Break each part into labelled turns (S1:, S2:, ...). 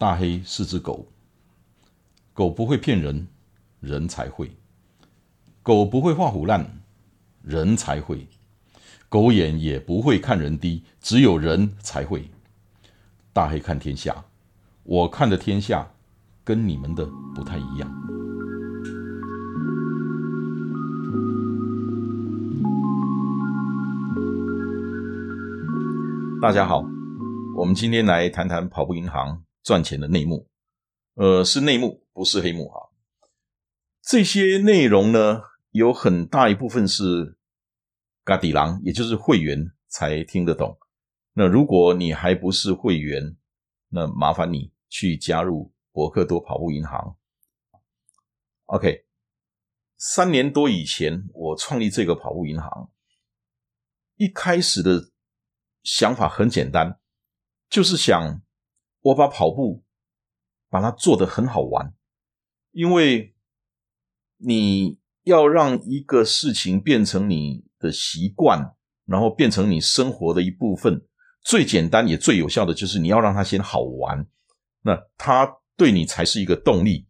S1: 大黑是只狗，狗不会骗人，人才会；狗不会画虎烂，人才会；狗眼也不会看人低，只有人才会。大黑看天下，我看的天下跟你们的不太一样。大家好，我们今天来谈谈跑步银行赚钱的内幕。呃，是内幕，不是黑幕哈。这些内容呢，有很大一部分是嘎底狼，也就是会员才听得懂。那如果你还不是会员，那麻烦你去加入博克多跑步银行。OK，三年多以前我创立这个跑步银行，一开始的。想法很简单，就是想我把跑步把它做得很好玩，因为你要让一个事情变成你的习惯，然后变成你生活的一部分，最简单也最有效的就是你要让它先好玩，那它对你才是一个动力，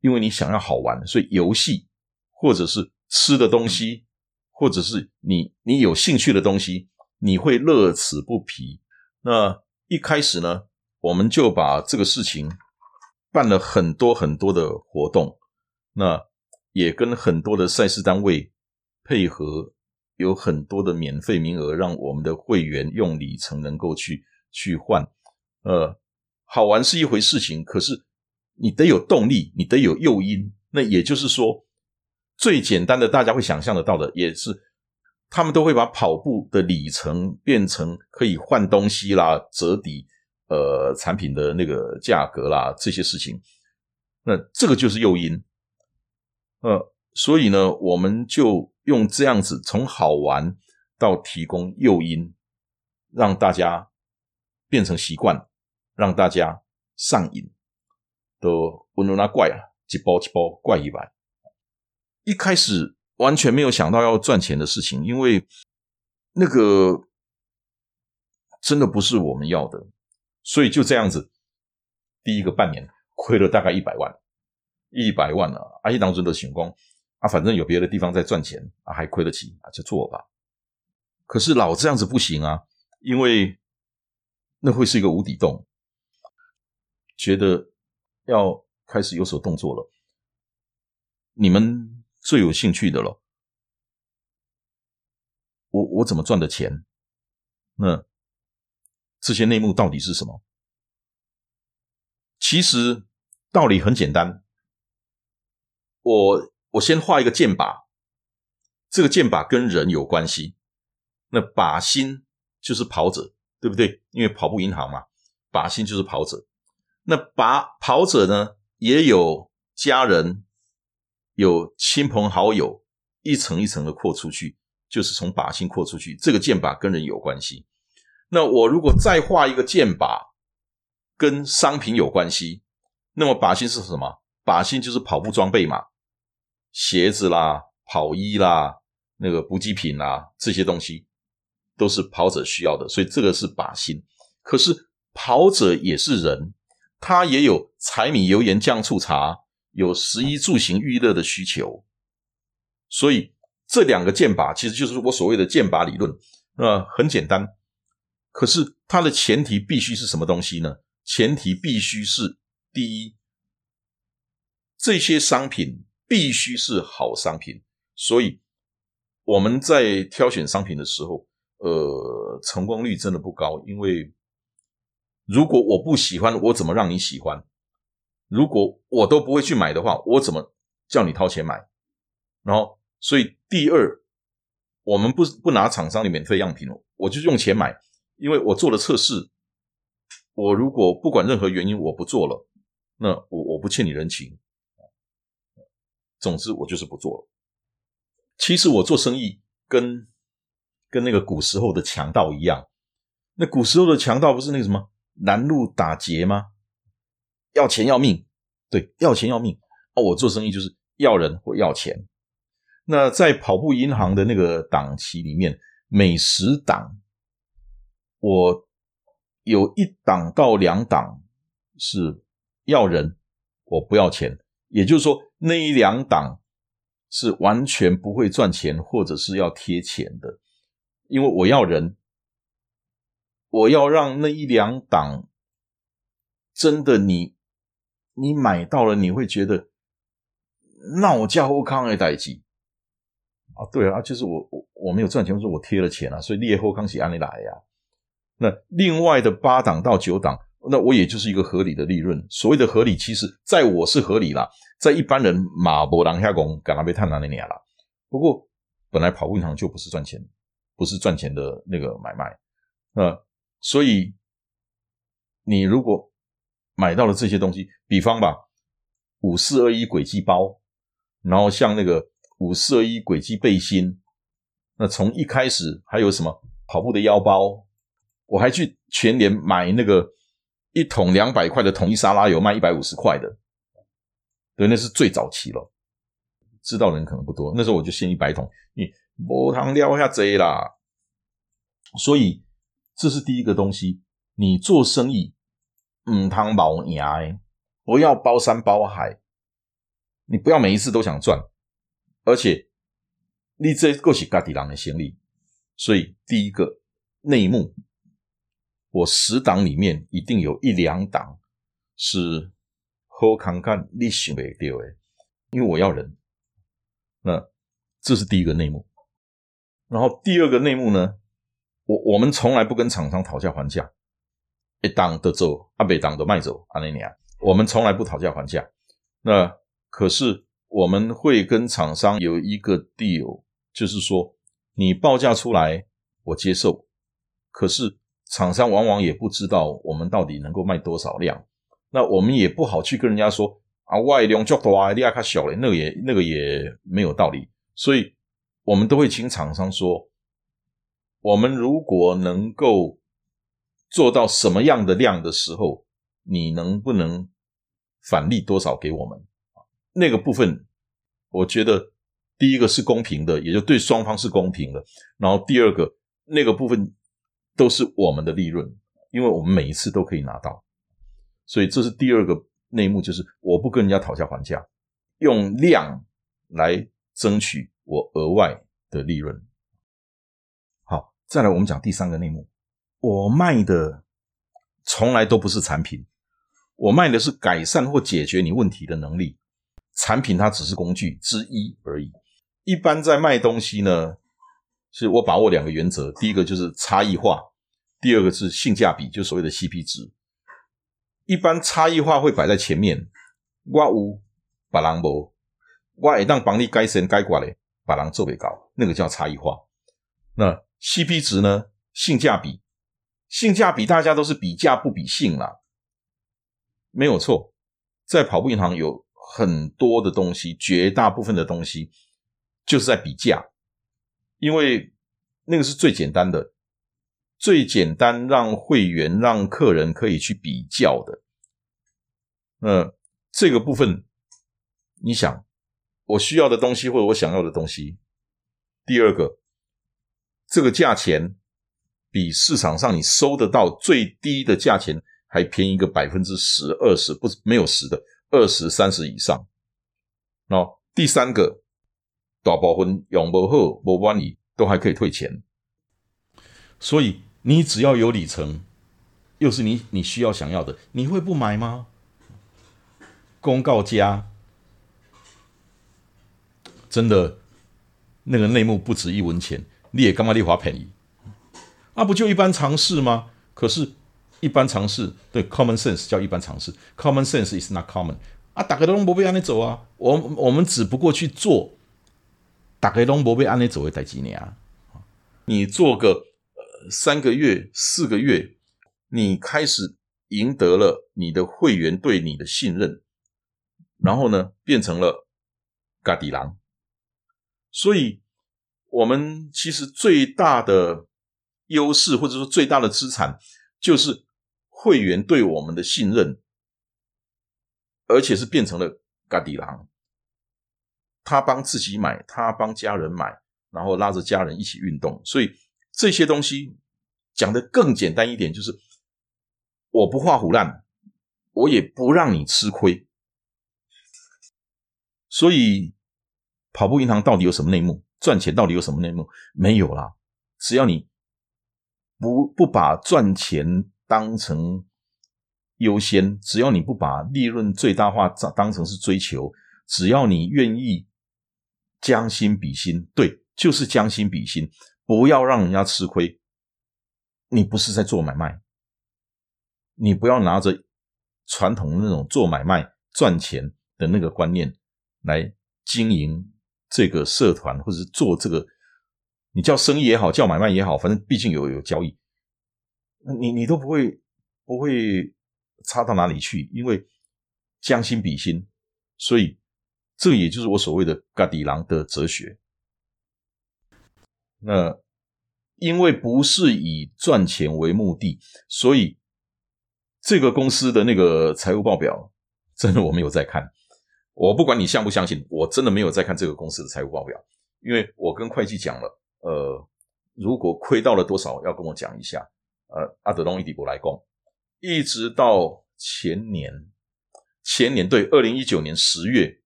S1: 因为你想要好玩，所以游戏或者是吃的东西，或者是你你有兴趣的东西。你会乐此不疲。那一开始呢，我们就把这个事情办了很多很多的活动，那也跟很多的赛事单位配合，有很多的免费名额，让我们的会员用里程能够去去换。呃，好玩是一回事情，可是你得有动力，你得有诱因。那也就是说，最简单的，大家会想象得到的，也是。他们都会把跑步的里程变成可以换东西啦、折抵呃产品的那个价格啦这些事情，那这个就是诱因，呃，所以呢，我们就用这样子从好玩到提供诱因，让大家变成习惯，让大家上瘾，都温柔那怪啊，几包几包怪一百，一开始。完全没有想到要赚钱的事情，因为那个真的不是我们要的，所以就这样子，第一个半年亏了大概一百万，一百万啊！阿姨当中的情况啊，反正有别的地方在赚钱啊，还亏得起啊，就做吧。可是老这样子不行啊，因为那会是一个无底洞，觉得要开始有所动作了，你们。最有兴趣的了，我我怎么赚的钱？那这些内幕到底是什么？其实道理很简单，我我先画一个箭靶，这个箭靶跟人有关系，那靶心就是跑者，对不对？因为跑步银行嘛，靶心就是跑者，那靶跑者呢也有家人。有亲朋好友一层一层的扩出去，就是从靶心扩出去。这个箭靶跟人有关系。那我如果再画一个箭靶，跟商品有关系，那么靶心是什么？靶心就是跑步装备嘛，鞋子啦、跑衣啦、那个补给品啦，这些东西都是跑者需要的，所以这个是靶心。可是跑者也是人，他也有柴米油盐酱醋茶。有食衣住行娱乐的需求，所以这两个剑靶其实就是我所谓的剑靶理论。那很简单，可是它的前提必须是什么东西呢？前提必须是第一，这些商品必须是好商品。所以我们在挑选商品的时候，呃，成功率真的不高，因为如果我不喜欢，我怎么让你喜欢？如果我都不会去买的话，我怎么叫你掏钱买？然后，所以第二，我们不不拿厂商的免费样品我就用钱买，因为我做了测试。我如果不管任何原因我不做了，那我我不欠你人情。总之，我就是不做了。其实我做生意跟跟那个古时候的强盗一样，那古时候的强盗不是那个什么拦路打劫吗？要钱要命，对，要钱要命啊！我做生意就是要人或要钱。那在跑步银行的那个档期里面，每十档，我有一档到两档是要人，我不要钱。也就是说，那一两档是完全不会赚钱，或者是要贴钱的，因为我要人，我要让那一两档真的你你买到了，你会觉得那我叫后康的代机啊，对啊，就是我我我没有赚钱，说我贴了钱啊，所以列后康喜安利来呀。那另外的八档到九档。那我也就是一个合理的利润。所谓的合理，其实在我是合理啦，在一般人马博狼下工，敢那被探哪里年了。不过本来跑步银行就不是赚钱，不是赚钱的那个买卖。那所以你如果买到了这些东西，比方吧，五四二一轨迹包，然后像那个五四二一轨迹背心，那从一开始还有什么跑步的腰包，我还去全联买那个。一桶两百块的统一沙拉油卖一百五十块的，对，那是最早期了。知道人可能不多，那时候我就先一百桶，你无糖撩下贼啦。所以这是第一个东西，你做生意唔汤包牙，不要包山包海，你不要每一次都想赚，而且你这个是家底人的先例。所以第一个内幕。我十档里面一定有一两档是好看看你想不到的，因为我要人。那这是第一个内幕。然后第二个内幕呢，我我们从来不跟厂商讨价还价，一档的走，阿北档的卖走，阿那尼亚，我们从来不讨价还价。那可是我们会跟厂商有一个 deal，就是说你报价出来，我接受，可是。厂商往往也不知道我们到底能够卖多少量，那我们也不好去跟人家说啊，外量较大，利亚卡小嘞，那个也那个也没有道理，所以我们都会请厂商说，我们如果能够做到什么样的量的时候，你能不能返利多少给我们？那个部分，我觉得第一个是公平的，也就对双方是公平的，然后第二个那个部分。都是我们的利润，因为我们每一次都可以拿到，所以这是第二个内幕，就是我不跟人家讨价还价，用量来争取我额外的利润。好，再来我们讲第三个内幕，我卖的从来都不是产品，我卖的是改善或解决你问题的能力，产品它只是工具之一而已。一般在卖东西呢。是我把握两个原则，第一个就是差异化，第二个是性价比，就所谓的 CP 值。一般差异化会摆在前面，我有把人无，我一旦帮你改善改过来，把人做为高，那个叫差异化。那 CP 值呢？性价比，性价比大家都是比价不比性啦，没有错。在跑步银行有很多的东西，绝大部分的东西就是在比价。因为那个是最简单的，最简单让会员、让客人可以去比较的。那这个部分，你想我需要的东西或者我想要的东西，第二个，这个价钱比市场上你收得到最低的价钱还便宜个百分之十、二十，不是没有十的，二十、三十以上。那第三个。大部分用不好、不满意，都还可以退钱。所以你只要有里程，又是你你需要想要的，你会不买吗？公告加，真的那个内幕不值一文钱，你也干嘛利华便宜？啊，不就一般常识吗？可是，一般常识对 common sense 叫一般常识，common sense is not common 啊，大家都不被让你走啊，我我们只不过去做。打开龙博被安内走为待几年？你做个呃三个月、四个月，你开始赢得了你的会员对你的信任，然后呢，变成了嘎底狼。所以，我们其实最大的优势，或者说最大的资产，就是会员对我们的信任，而且是变成了嘎底狼。他帮自己买，他帮家人买，然后拉着家人一起运动，所以这些东西讲的更简单一点，就是我不画虎烂，我也不让你吃亏。所以，跑步银行到底有什么内幕？赚钱到底有什么内幕？没有啦，只要你不不把赚钱当成优先，只要你不把利润最大化当成是追求，只要你愿意将心比心，对，就是将心比心，不要让人家吃亏。你不是在做买卖，你不要拿着传统那种做买卖赚钱的那个观念来经营这个社团，或者是做这个，你叫生意也好，叫买卖也好，反正毕竟有有交易，你你都不会不会差到哪里去，因为将心比心，所以这也就是我所谓的“嘎底郎”的哲学。那。因为不是以赚钱为目的，所以这个公司的那个财务报表，真的我没有在看。我不管你相不相信，我真的没有在看这个公司的财务报表，因为我跟会计讲了，呃，如果亏到了多少，要跟我讲一下。呃，阿德隆伊迪博来供，一直到前年，前年对，二零一九年十月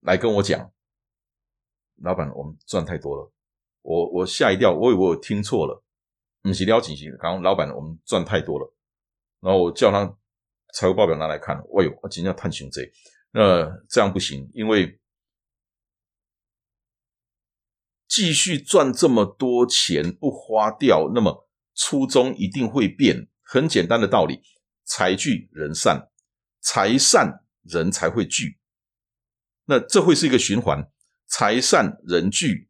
S1: 来跟我讲，老板，我们赚太多了。我我吓一跳，我以为我听错了，你是撩紧心。刚刚老板，我们赚太多了，然后我叫他财务报表拿来看，哎呦，我今天要探寻这，那这样不行，因为继续赚这么多钱不花掉，那么初衷一定会变。很简单的道理，财聚人散，财散人才会聚，那这会是一个循环，财散人聚。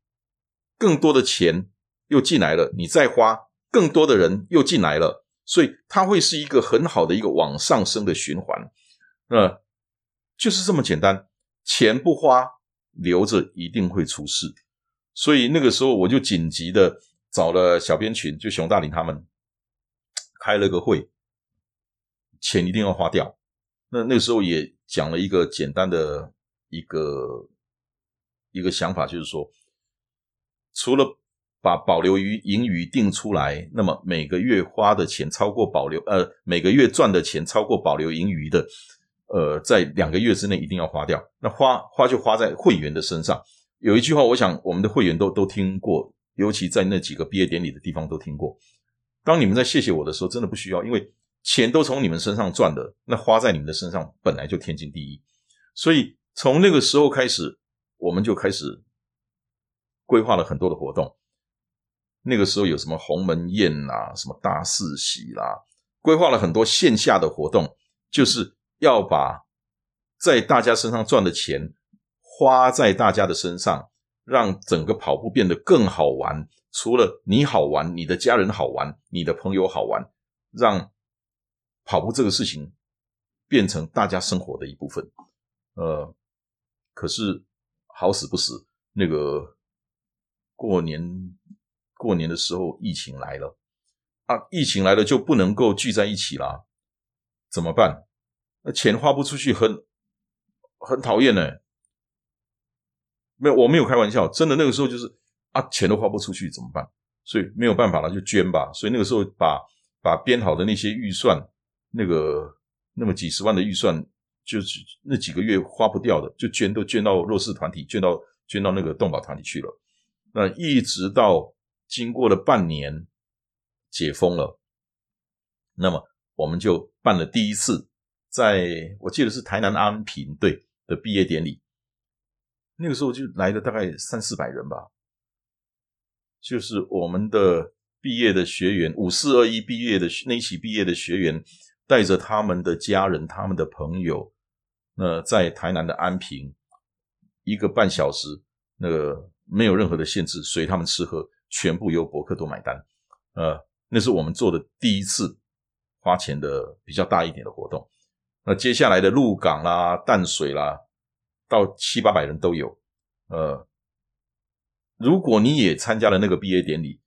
S1: 更多的钱又进来了，你再花，更多的人又进来了，所以它会是一个很好的一个往上升的循环。那就是这么简单，钱不花留着一定会出事。所以那个时候我就紧急的找了小编群，就熊大林他们开了个会，钱一定要花掉。那那个时候也讲了一个简单的一个一个想法，就是说。除了把保留余盈余定出来，那么每个月花的钱超过保留，呃，每个月赚的钱超过保留盈余的，呃，在两个月之内一定要花掉。那花花就花在会员的身上。有一句话，我想我们的会员都都听过，尤其在那几个毕业典礼的地方都听过。当你们在谢谢我的时候，真的不需要，因为钱都从你们身上赚的，那花在你们的身上本来就天经地义。所以从那个时候开始，我们就开始。规划了很多的活动，那个时候有什么鸿门宴啦，什么大四喜啦，规划了很多线下的活动，就是要把在大家身上赚的钱花在大家的身上，让整个跑步变得更好玩。除了你好玩，你的家人好玩，你的朋友好玩，让跑步这个事情变成大家生活的一部分。呃，可是好死不死，那个。过年过年的时候，疫情来了啊！疫情来了就不能够聚在一起啦，怎么办？那钱花不出去，很很讨厌呢。没有，我没有开玩笑，真的那个时候就是啊，钱都花不出去，怎么办？所以没有办法了，就捐吧。所以那个时候把把编好的那些预算，那个那么几十万的预算，就是那几个月花不掉的，就捐都捐到弱势团体，捐到捐到那个动保团体去了。那一直到经过了半年解封了，那么我们就办了第一次，在我记得是台南安平队的毕业典礼，那个时候就来了大概三四百人吧，就是我们的毕业的学员，五四二一毕业的那一起毕业的学员，带着他们的家人、他们的朋友，那在台南的安平一个半小时，那个。没有任何的限制，随他们吃喝，全部由博客都买单。呃，那是我们做的第一次花钱的比较大一点的活动。那接下来的鹿港啦、淡水啦，到七八百人都有。呃，如果你也参加了那个毕业典礼，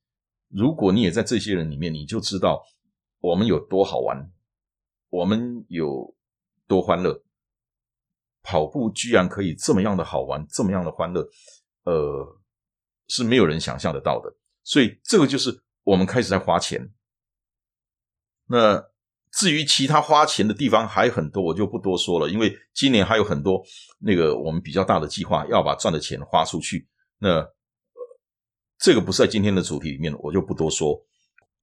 S1: 如果你也在这些人里面，你就知道我们有多好玩，我们有多欢乐。跑步居然可以这么样的好玩，这么样的欢乐。呃，是没有人想象得到的，所以这个就是我们开始在花钱。那至于其他花钱的地方还很多，我就不多说了，因为今年还有很多那个我们比较大的计划要把赚的钱花出去。那，这个不是在今天的主题里面，我就不多说。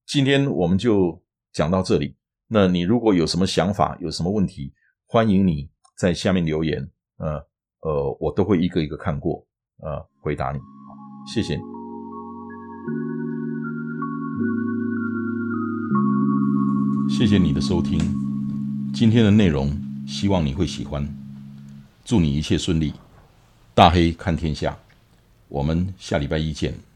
S1: 今天我们就讲到这里。那你如果有什么想法，有什么问题，欢迎你在下面留言。呃呃，我都会一个一个看过，呃，回答你。谢谢。谢谢你的收听，今天的内容希望你会喜欢，祝你一切顺利，大黑看天下，我们下礼拜一见。